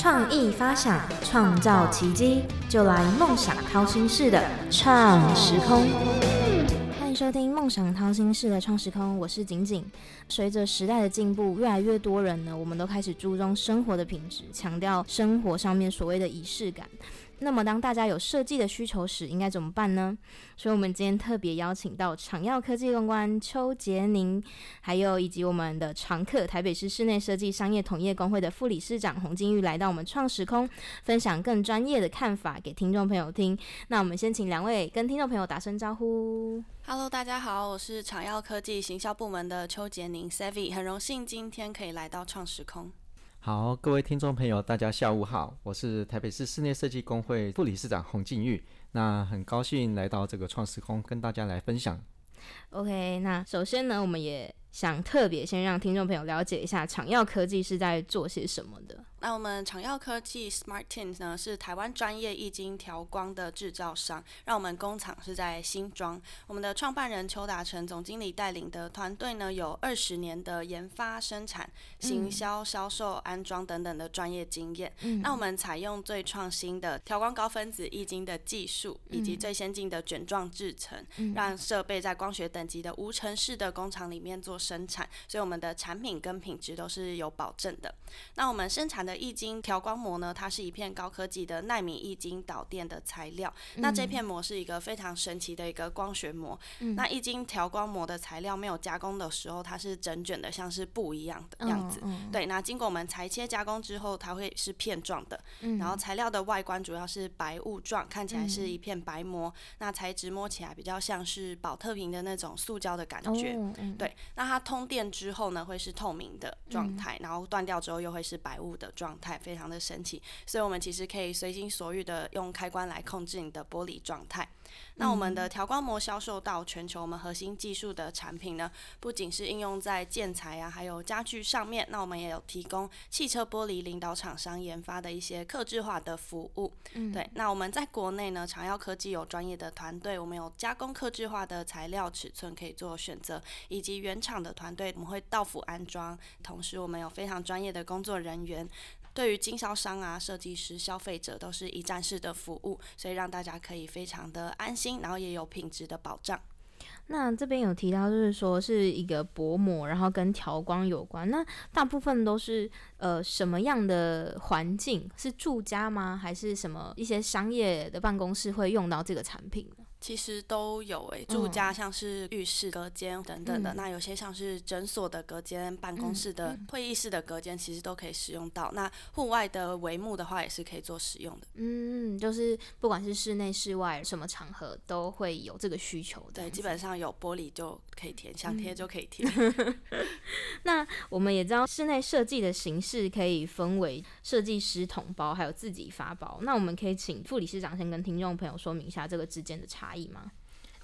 创意发想，创造奇迹，就来梦想掏心式的创时空。欢迎收听梦想掏心式的创时空，我是景景。随着时代的进步，越来越多人呢，我们都开始注重生活的品质，强调生活上面所谓的仪式感。那么，当大家有设计的需求时，应该怎么办呢？所以，我们今天特别邀请到长耀科技公关邱杰宁，还有以及我们的常客台北市室内设计商业同业工会的副理事长洪金玉，来到我们创时空，分享更专业的看法给听众朋友听。那我们先请两位跟听众朋友打声招呼。Hello，大家好，我是长耀科技行销部门的邱杰宁 Savvy，很荣幸今天可以来到创时空。好，各位听众朋友，大家下午好，我是台北市室内设计工会副理事长洪静玉，那很高兴来到这个创时空，跟大家来分享。OK，那首先呢，我们也想特别先让听众朋友了解一下长耀科技是在做些什么的。那我们长耀科技 Smart Tint 呢是台湾专业液晶调光的制造商，让我们工厂是在新庄。我们的创办人邱达成总经理带领的团队呢，有二十年的研发、生产、行销、销售、安装等等的专业经验。那我们采用最创新的调光高分子液晶的技术，以及最先进的卷状制程，让设备在光学等级的无尘室的工厂里面做生产，所以我们的产品跟品质都是有保证的。那我们生产的液晶调光膜呢，它是一片高科技的纳米液晶导电的材料。那这片膜是一个非常神奇的一个光学膜。那液晶调光膜的材料没有加工的时候，它是整卷的，像是布一样的样子。对，那经过我们裁切加工之后，它会是片状的。然后材料的外观主要是白雾状，看起来是一片白膜。那材质摸起来比较像是保特瓶的那种塑胶的感觉。对，那它通电之后呢，会是透明的状态，然后断掉之后又会是白雾的。状态非常的神奇，所以我们其实可以随心所欲的用开关来控制你的玻璃状态。那我们的调光膜销售到全球，我们核心技术的产品呢，不仅是应用在建材啊，还有家具上面。那我们也有提供汽车玻璃领导厂商研发的一些客制化的服务。嗯，对。那我们在国内呢，长耀科技有专业的团队，我们有加工客制化的材料尺寸可以做选择，以及原厂的团队，我们会到府安装。同时，我们有非常专业的工作人员。对于经销商啊、设计师、消费者都是一站式的服务，所以让大家可以非常的安心，然后也有品质的保障。那这边有提到，就是说是一个薄膜，然后跟调光有关。那大部分都是呃什么样的环境？是住家吗？还是什么一些商业的办公室会用到这个产品？其实都有诶，住家像是浴室隔间等等的，那有些像是诊所的隔间、办公室的会议室的隔间，其实都可以使用到。那户外的帷幕的话，也是可以做使用的。嗯，就是不管是室内、室外什么场合，都会有这个需求。对，基本上有玻璃就可以贴，想贴就可以 贴。那我们也知道，室内设计的形式可以分为设计师统包，还有自己发包。那我们可以请副理事长先跟听众朋友说明一下这个之间的差。可以吗？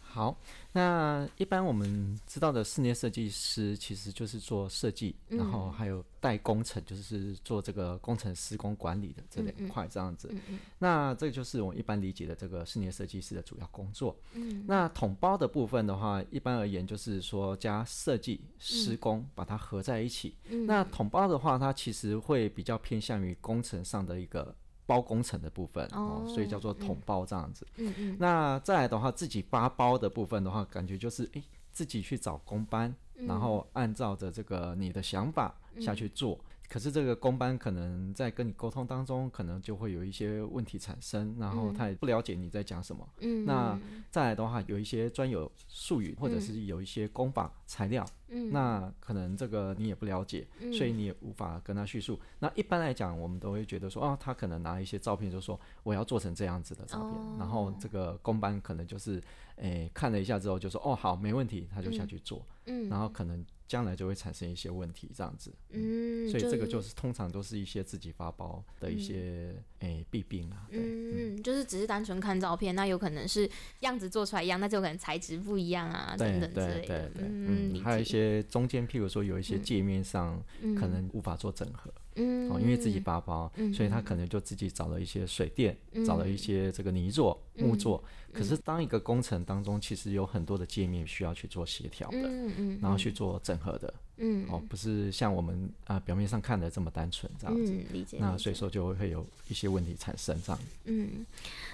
好，那一般我们知道的室内设计师其实就是做设计，然后还有带工程，就是做这个工程施工管理的这两块这样子。那这就是我一般理解的这个室内设计师的主要工作。那统包的部分的话，一般而言就是说加设计施工把它合在一起。那统包的话，它其实会比较偏向于工程上的一个。包工程的部分哦，所以叫做统包这样子。嗯嗯。那再来的话，自己发包的部分的话，感觉就是诶，自己去找工班，然后按照着这个你的想法下去做。可是这个工班可能在跟你沟通当中，可能就会有一些问题产生，然后他也不了解你在讲什么。嗯。那再来的话，有一些专有术语，或者是有一些工法材料。嗯那可能这个你也不了解，所以你也无法跟他叙述。那一般来讲，我们都会觉得说，哦，他可能拿一些照片，就说我要做成这样子的照片，然后这个工班可能就是，诶，看了一下之后就说，哦，好，没问题，他就下去做。嗯，然后可能。将来就会产生一些问题，这样子。嗯，所以这个就是通常都是一些自己发包的一些诶弊病啊。嗯，就是只是单纯看照片，那有可能是样子做出来一样，那就可能材质不一样啊，等等之类的。嗯，还有一些中间，譬如说有一些界面上可能无法做整合。嗯，哦，因为自己发包，所以他可能就自己找了一些水电，找了一些这个泥作、木作。可是当一个工程当中，其实有很多的界面需要去做协调的，嗯嗯，然后去做整合的。嗯，哦，不是像我们啊表面上看的这么单纯这样子，理解。那所以说就会有一些问题产生这样。嗯，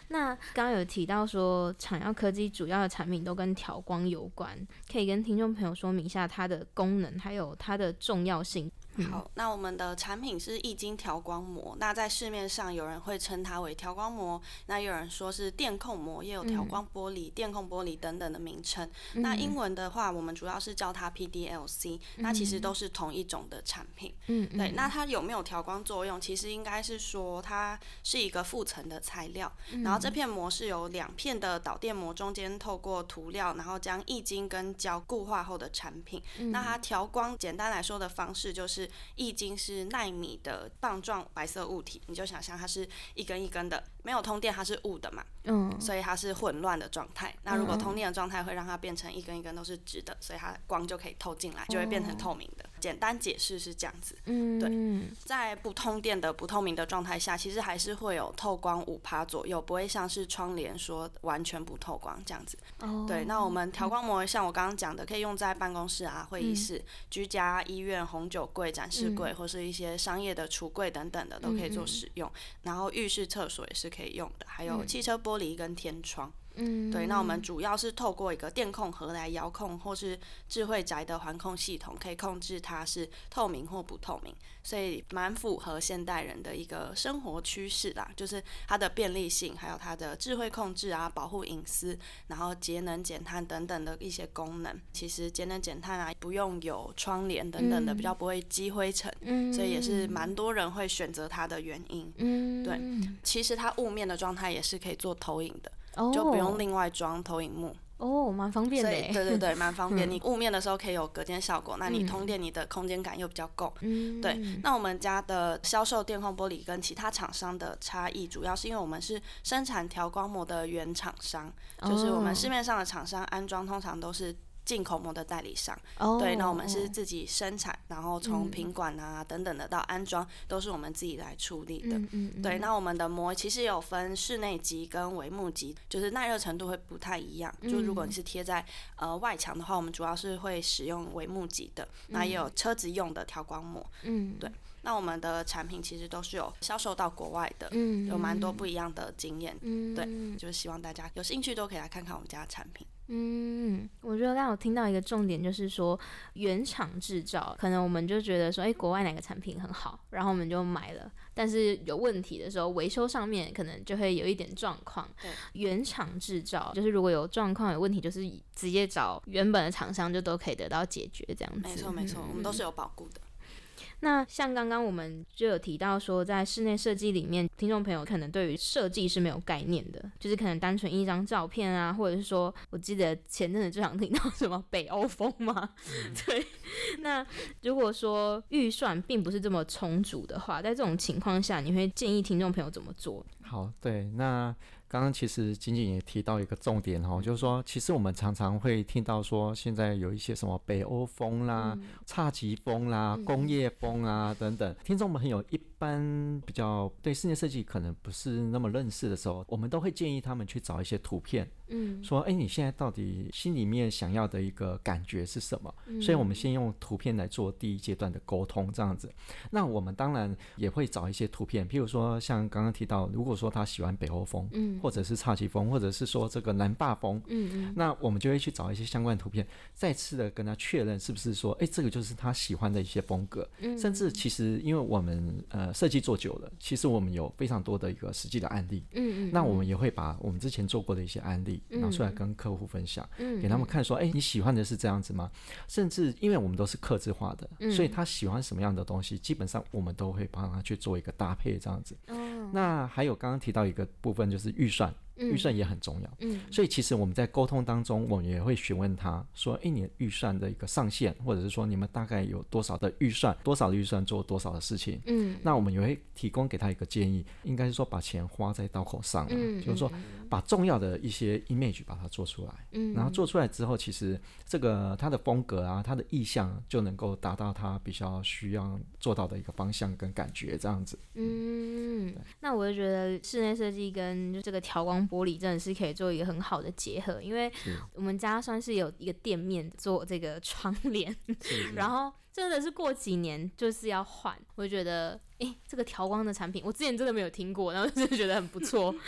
那刚刚有提到说，产药科技主要的产品都跟调光有关，可以跟听众朋友说明一下它的功能还有它的重要性。好，那我们的产品是易经调光膜。那在市面上有人会称它为调光膜，那有人说是电控膜，也有调光玻璃、电控玻璃等等的名称。那英文的话，我们主要是叫它 PDLC。那其实都是同一种的产品。嗯，对。那它有没有调光作用？其实应该是说它是一个附层的材料。然后这片膜是由两片的导电膜中间透过涂料，然后将易经跟胶固化后的产品。那它调光，简单来说的方式就是。易经是纳米的棒状白色物体，你就想象它是一根一根的，没有通电它是雾的嘛，嗯，所以它是混乱的状态。那如果通电的状态会让它变成一根一根都是直的，所以它光就可以透进来，就会变成透明的。简单解释是这样子，嗯，对，在不通电的不透明的状态下，其实还是会有透光五趴左右，不会像是窗帘说完全不透光这样子。哦，对，那我们调光膜像我刚刚讲的，可以用在办公室啊、会议室、居家、医院、红酒柜、展示柜或是一些商业的橱柜等等的都可以做使用。然后浴室、厕所也是可以用的，还有汽车玻璃跟天窗。嗯，对，那我们主要是透过一个电控盒来遥控，或是智慧宅的环控系统，可以控制它是透明或不透明，所以蛮符合现代人的一个生活趋势啦，就是它的便利性，还有它的智慧控制啊，保护隐私，然后节能减碳等等的一些功能。其实节能减碳啊，不用有窗帘等等的，比较不会积灰尘，所以也是蛮多人会选择它的原因。嗯，对，其实它雾面的状态也是可以做投影的。就不用另外装投影幕哦，蛮方便的。对对对，蛮方便。你雾面的时候可以有隔间效果，那你通电，你的空间感又比较够。嗯，对。那我们家的销售电控玻璃跟其他厂商的差异，主要是因为我们是生产调光膜的原厂商，就是我们市面上的厂商安装通常都是。进口膜的代理商，对，那我们是自己生产，然后从品管啊等等的到安装，都是我们自己来处理的。对，那我们的膜其实有分室内级跟帷幕级，就是耐热程度会不太一样。就如果你是贴在呃外墙的话，我们主要是会使用帷幕级的，那也有车子用的调光膜。嗯，对。那我们的产品其实都是有销售到国外的，嗯有蛮多不一样的经验。嗯对，就是希望大家有兴趣都可以来看看我们家的产品。嗯，我觉得刚刚有听到一个重点，就是说原厂制造，可能我们就觉得说，哎，国外哪个产品很好，然后我们就买了，但是有问题的时候，维修上面可能就会有一点状况。对，原厂制造就是如果有状况有问题，就是直接找原本的厂商就都可以得到解决，这样子。没错没错，我们都是有保护的。那像刚刚我们就有提到说，在室内设计里面，听众朋友可能对于设计是没有概念的，就是可能单纯一张照片啊，或者是说，我记得前阵子就想听到什么北欧风吗？对。那如果说预算并不是这么充足的话，在这种情况下，你会建议听众朋友怎么做？好，对，那。刚刚其实仅仅也提到一个重点哈，就是说，其实我们常常会听到说，现在有一些什么北欧风啦、侘寂风啦、工业风啊等等，听众朋友一。般比较对室内设计可能不是那么认识的时候，我们都会建议他们去找一些图片，嗯，说，哎，你现在到底心里面想要的一个感觉是什么？所以我们先用图片来做第一阶段的沟通，这样子。那我们当然也会找一些图片，譬如说像刚刚提到，如果说他喜欢北欧风，嗯，或者是侘寂风，或者是说这个南霸风，嗯嗯，那我们就会去找一些相关图片，再次的跟他确认是不是说，哎，这个就是他喜欢的一些风格，嗯，甚至其实因为我们呃。设计做久了，其实我们有非常多的一个实际的案例，嗯嗯，那我们也会把我们之前做过的一些案例拿出来跟客户分享，嗯，给他们看说，哎，你喜欢的是这样子吗？甚至因为我们都是克制化的，所以他喜欢什么样的东西，基本上我们都会帮他去做一个搭配这样子。那还有刚刚提到一个部分就是预算，预算也很重要。嗯，所以其实我们在沟通当中，我们也会询问他说：“一年预算的一个上限，或者是说你们大概有多少的预算，多少的预算做多少的事情。”嗯，那我们也会提供给他一个建议，应该是说把钱花在刀口上了，就是说把重要的一些 image 把它做出来。嗯，然后做出来之后，其实这个他的风格啊，他的意向就能够达到他比较需要做到的一个方向跟感觉，这样子。嗯，那我就觉得室内设计跟这个调光。玻璃真的是可以做一个很好的结合，因为我们家算是有一个店面做这个窗帘，然后真的是过几年就是要换，我觉得哎，这个调光的产品我之前真的没有听过，然后真的觉得很不错。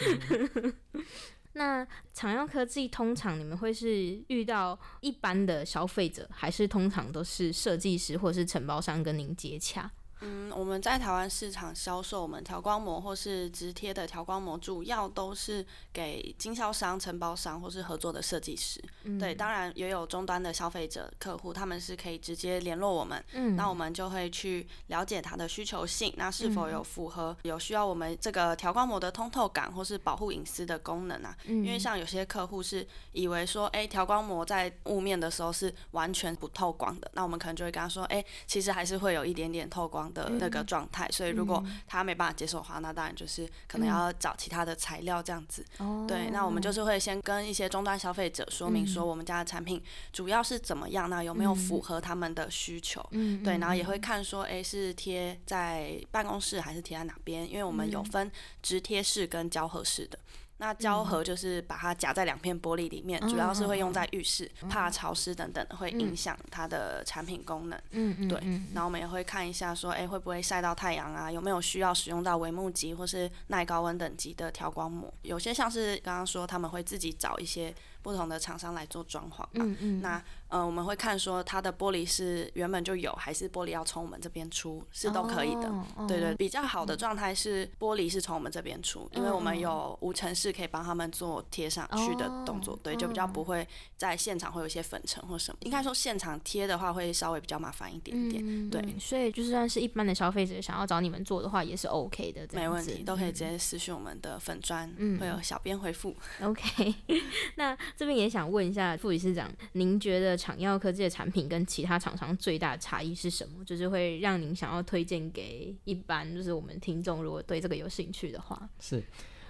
那常用科技通常你们会是遇到一般的消费者，还是通常都是设计师或者是承包商跟您接洽？嗯，我们在台湾市场销售我们调光膜或是直贴的调光膜，主要都是给经销商、承包商或是合作的设计师。对，当然也有终端的消费者客户，他们是可以直接联络我们。嗯，那我们就会去了解他的需求性，那是否有符合有需要我们这个调光膜的通透感或是保护隐私的功能啊？因为像有些客户是以为说，哎，调光膜在雾面的时候是完全不透光的，那我们可能就会跟他说，哎，其实还是会有一点点透光。的那个状态，所以如果他没办法接受的话，那当然就是可能要找其他的材料这样子。对，那我们就是会先跟一些终端消费者说明说，我们家的产品主要是怎么样，那有没有符合他们的需求？嗯，对，然后也会看说，哎，是贴在办公室还是贴在哪边？因为我们有分直贴式跟胶合式的。那胶合就是把它夹在两片玻璃里面，主要是会用在浴室，怕潮湿等等会影响它的产品功能。嗯嗯，对。然后我们也会看一下，说，哎，会不会晒到太阳啊？有没有需要使用到帷幕级或是耐高温等级的调光膜？有些像是刚刚说，他们会自己找一些。不同的厂商来做装潢嘛，那呃我们会看说它的玻璃是原本就有，还是玻璃要从我们这边出，是都可以的。对对，比较好的状态是玻璃是从我们这边出，因为我们有无尘室可以帮他们做贴上去的动作，对，就比较不会在现场会有一些粉尘或什么。应该说现场贴的话会稍微比较麻烦一点点，对。所以就算是一般的消费者想要找你们做的话，也是 OK 的，没问题，都可以直接私讯我们的粉砖，会有小编回复。OK，那。这边也想问一下副理事长，您觉得厂药科技的产品跟其他厂商最大的差异是什么？就是会让您想要推荐给一般，就是我们听众，如果对这个有兴趣的话，是。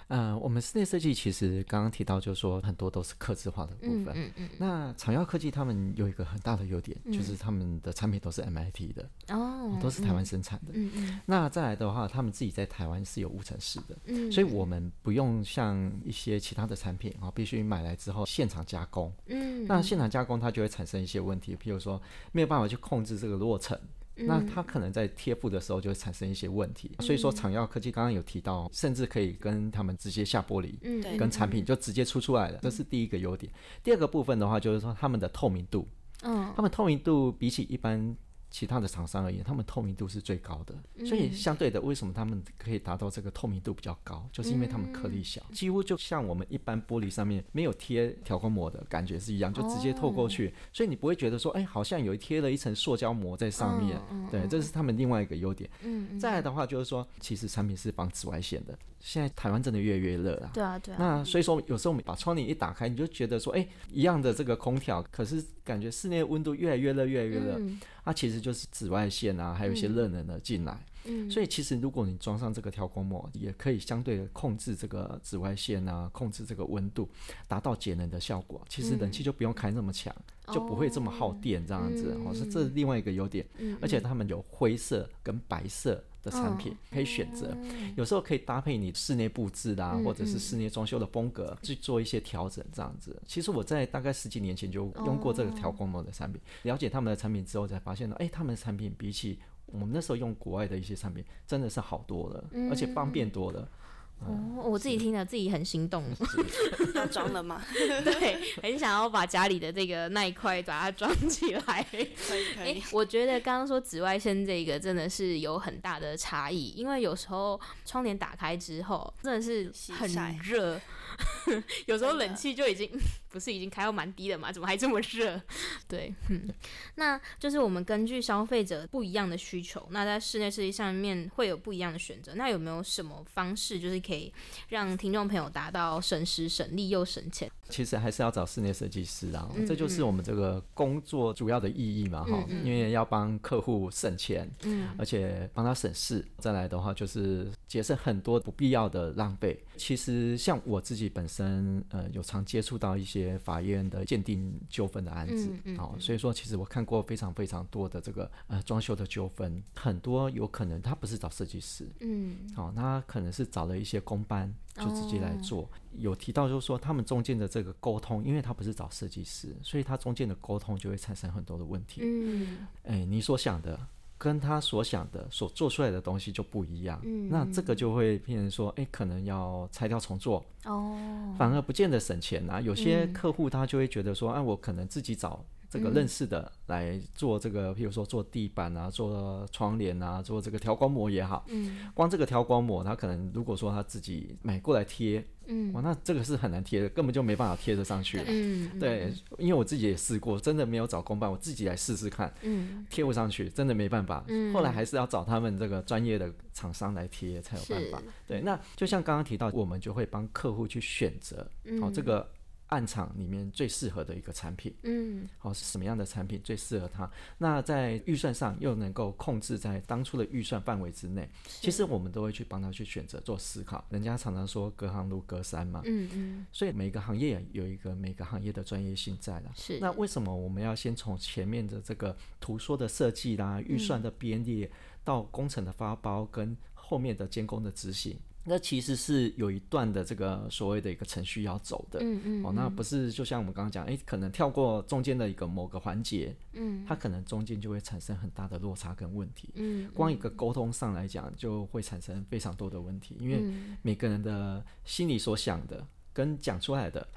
呃，我们室内设计其实刚刚提到，就是说很多都是刻字化的部分。嗯嗯那长耀科技他们有一个很大的优点，就是他们的产品都是 MIT 的哦，都是台湾生产的。嗯嗯。那再来的话，他们自己在台湾是有无尘室的，嗯，所以我们不用像一些其他的产品啊，必须买来之后现场加工。嗯。那现场加工它就会产生一些问题，譬如说没有办法去控制这个落尘。那它可能在贴布的时候就会产生一些问题，所以说长药科技刚刚有提到，甚至可以跟他们直接下玻璃，嗯，跟产品就直接出出来了，这是第一个优点。第二个部分的话，就是说他们的透明度，嗯，他们透明度比起一般。其他的厂商而言，他们透明度是最高的，所以相对的，为什么他们可以达到这个透明度比较高，就是因为他们颗粒小，几乎就像我们一般玻璃上面没有贴调光膜的感觉是一样，就直接透过去，所以你不会觉得说，哎，好像有贴了一层塑胶膜在上面。对，这是他们另外一个优点。嗯，再来的话就是说，其实产品是防紫外线的。现在台湾真的越来越热啊。对啊，对啊。那所以说，有时候我们把窗帘一打开，你就觉得说，哎，一样的这个空调，可是感觉室内温度越来越热，越来越热。它其实就是紫外线啊，还有一些热能的进来。嗯，所以其实如果你装上这个调光膜，也可以相对的控制这个紫外线啊，控制这个温度，达到节能的效果。其实冷气就不用开那么强，就不会这么耗电这样子。哦，是这是另外一个优点。嗯，而且它们有灰色跟白色的产品可以选择，有时候可以搭配你室内布置啦，或者是室内装修的风格去做一些调整这样子。其实我在大概十几年前就用过这个调光膜的产品，了解他们的产品之后才发现呢，哎，他们的产品比起我们那时候用国外的一些产品，真的是好多了，而且方便多了。哦，我自己听了自己很心动。要装了吗？对，很想要把家里的这个那一块把它装起来。可以可以。我觉得刚刚说紫外线这个真的是有很大的差异，因为有时候窗帘打开之后真的是很热。有时候冷气就已经 不是已经开到蛮低了嘛？怎么还这么热？对，嗯，那就是我们根据消费者不一样的需求，那在室内设计上面会有不一样的选择。那有没有什么方式，就是可以让听众朋友达到省时省力又省钱？其实还是要找室内设计师啊，这就是我们这个工作主要的意义嘛，哈，因为要帮客户省钱，嗯，而且帮他省事。再来的话，就是节省很多不必要的浪费。其实像我自己本身，呃，有常接触到一些法院的鉴定纠纷的案子，哦，所以说其实我看过非常非常多的这个呃装修的纠纷，很多有可能他不是找设计师，嗯，好，他可能是找了一些工班。就直接来做，有提到就是说他们中间的这个沟通，因为他不是找设计师，所以他中间的沟通就会产生很多的问题。嗯，哎，你所想的跟他所想的所做出来的东西就不一样。嗯，那这个就会变成说，哎，可能要拆掉重做。哦，反而不见得省钱啊。有些客户他就会觉得说，哎，我可能自己找。这个认识的来做这个，譬如说做地板啊，做窗帘啊，做这个调光膜也好，嗯，光这个调光膜，他可能如果说他自己买过来贴，嗯，哇，那这个是很难贴的，根本就没办法贴得上去，嗯，对，因为我自己也试过，真的没有找公办，我自己来试试看，嗯，贴不上去，真的没办法，嗯，后来还是要找他们这个专业的厂商来贴才有办法，对，那就像刚刚提到，我们就会帮客户去选择，哦，这个。暗场里面最适合的一个产品，嗯，好是什么样的产品最适合他？那在预算上又能够控制在当初的预算范围之内，其实我们都会去帮他去选择做思考。人家常常说隔行如隔山嘛，嗯嗯，所以每个行业有一个每个行业的专业性在了。是，那为什么我们要先从前面的这个图说的设计啦、预算的编列到工程的发包跟后面的监工的执行？那其实是有一段的这个所谓的一个程序要走的，嗯嗯，哦，那不是就像我们刚刚讲，哎，可能跳过中间的一个某个环节，嗯，它可能中间就会产生很大的落差跟问题，嗯，光一个沟通上来讲，就会产生非常多的问题，因为每个人的心里所想的跟讲出来的，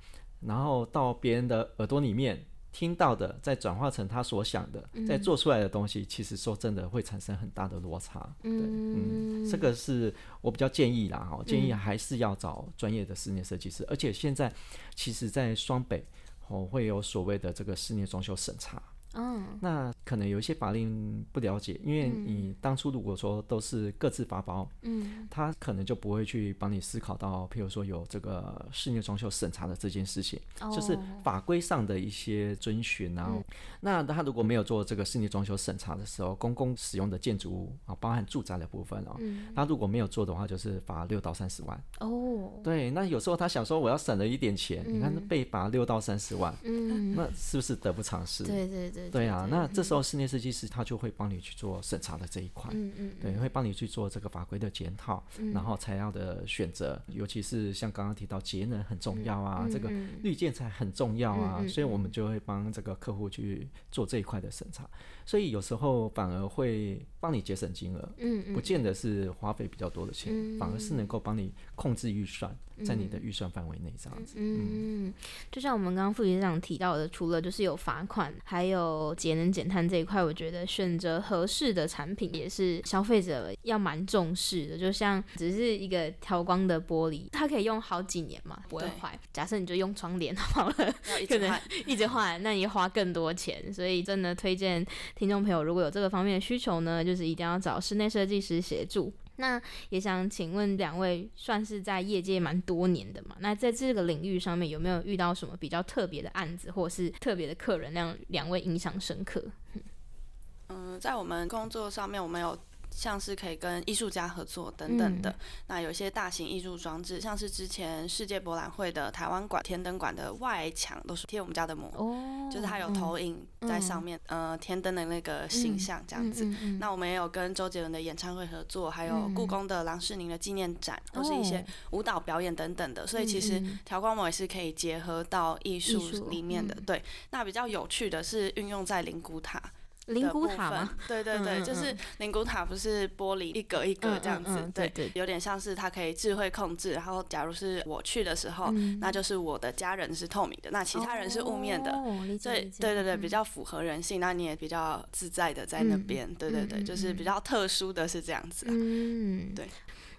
然后到别人的耳朵里面。听到的，再转化成他所想的，再做出来的东西，其实说真的会产生很大的落差。对，嗯，这个是我比较建议啦，哈，建议还是要找专业的室内设计师，而且现在其实，在双北哦会有所谓的这个室内装修审查。嗯，那可能有一些法令不了解，因为你当初如果说都是各自发包，嗯，他可能就不会去帮你思考到，譬如说有这个室内装修审查的这件事情，就是法规上的一些遵循啊。那他如果没有做这个室内装修审查的时候，公共使用的建筑物啊，包含住宅的部分哦，他如果没有做的话，就是罚六到三十万。哦，对，那有时候他想说我要省了一点钱，你看被罚六到三十万，嗯，那是不是得不偿失？对对对。对啊，那这时候室内设计师他就会帮你去做审查的这一块，嗯嗯，对，会帮你去做这个法规的检讨，然后材料的选择，尤其是像刚刚提到节能很重要啊，这个绿建材很重要啊，所以我们就会帮这个客户去做这一块的审查。所以有时候反而会帮你节省金额，嗯，不见得是花费比较多的钱，反而是能够帮你控制预算，在你的预算范围内这样子。嗯，就像我们刚刚副局长提到的，除了就是有罚款，还有节能减碳这一块，我觉得选择合适的产品也是消费者要蛮重视的。就像只是一个调光的玻璃，它可以用好几年嘛，不会坏。假设你就用窗帘 好了，可能一直换，那你花更多钱。所以真的推荐。听众朋友，如果有这个方面的需求呢，就是一定要找室内设计师协助。那也想请问两位，算是在业界蛮多年的嘛？那在这个领域上面，有没有遇到什么比较特别的案子，或是特别的客人，让两位印象深刻？嗯，在我们工作上面，我们有。像是可以跟艺术家合作等等的，那有些大型艺术装置，像是之前世界博览会的台湾馆天灯馆的外墙都是贴我们家的膜，就是它有投影在上面，呃，天灯的那个形象这样子。那我们也有跟周杰伦的演唱会合作，还有故宫的郎世宁的纪念展，或是一些舞蹈表演等等的。所以其实调光膜也是可以结合到艺术里面的。对，那比较有趣的是运用在灵骨塔。灵骨塔吗？对对对，就是灵骨塔，不是玻璃一格一格这样子，对对，有点像是它可以智慧控制。然后，假如是我去的时候，那就是我的家人是透明的，那其他人是雾面的。对对对对，比较符合人性，那你也比较自在的在那边。对对对，就是比较特殊的是这样子。嗯，对。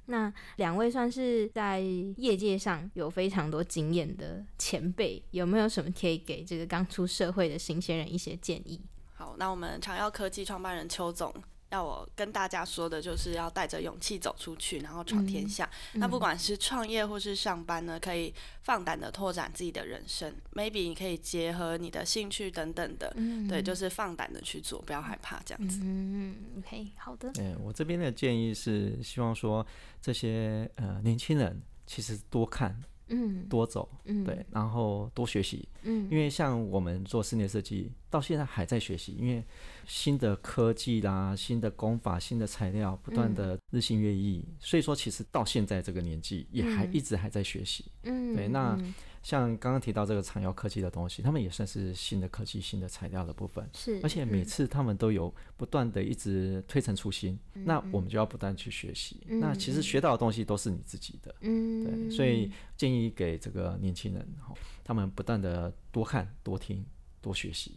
那两位算是在业界上有非常多经验的前辈，有没有什么可以给这个刚出社会的新鲜人一些建议？好，那我们长耀科技创办人邱总要我跟大家说的，就是要带着勇气走出去，然后闯天下。那不管是创业或是上班呢，可以放胆的拓展自己的人生。Maybe 你可以结合你的兴趣等等的，对，就是放胆的去做，不要害怕这样子。嗯，OK，好的。嗯，我这边的建议是希望说这些呃年轻人其实多看。嗯，多走，嗯，对，然后多学习，嗯，因为像我们做室内设计，到现在还在学习，因为新的科技啦、新的工法、新的材料不断的日新月异，所以说其实到现在这个年纪也还一直还在学习，嗯，对，那。像刚刚提到这个长药科技的东西，他们也算是新的科技、新的材料的部分。是，而且每次他们都有不断的一直推陈出新，那我们就要不断去学习。那其实学到的东西都是你自己的。嗯，对，所以建议给这个年轻人，他们不断的多看、多听、多学习。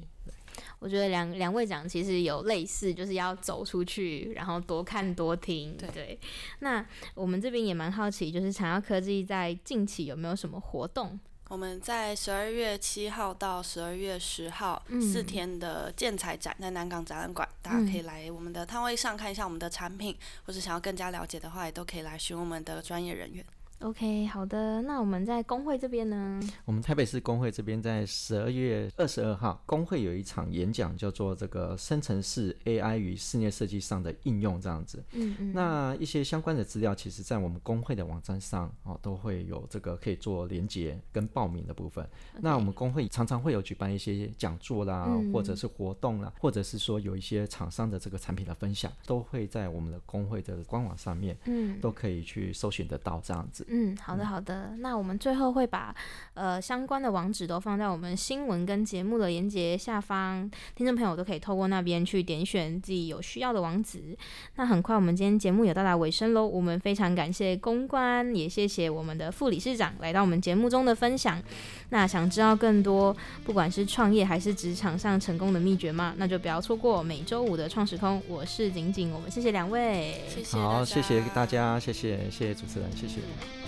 我觉得两两位讲其实有类似，就是要走出去，然后多看多听。对，那我们这边也蛮好奇，就是长耀科技在近期有没有什么活动？我们在十二月七号到十二月十号四天的建材展在南港展览馆，大家可以来我们的摊位上看一下我们的产品，或者想要更加了解的话，也都可以来询问我们的专业人员。OK，好的。那我们在工会这边呢？我们台北市工会这边在十二月二十二号，工会有一场演讲，叫做这个生成式 AI 与室内设计上的应用，这样子。嗯嗯。那一些相关的资料，其实在我们工会的网站上哦，都会有这个可以做连接跟报名的部分。那我们工会常常会有举办一些讲座啦，或者是活动啦，或者是说有一些厂商的这个产品的分享，都会在我们的工会的官网上面，嗯，都可以去搜寻得到这样子。嗯，好的好的，那我们最后会把呃相关的网址都放在我们新闻跟节目的连接下方，听众朋友都可以透过那边去点选自己有需要的网址。那很快我们今天节目也到达尾声喽，我们非常感谢公关，也谢谢我们的副理事长来到我们节目中的分享。那想知道更多不管是创业还是职场上成功的秘诀吗？那就不要错过每周五的创时空。我是景景，我们谢谢两位，谢谢好，谢谢大家，谢谢谢谢主持人，谢谢。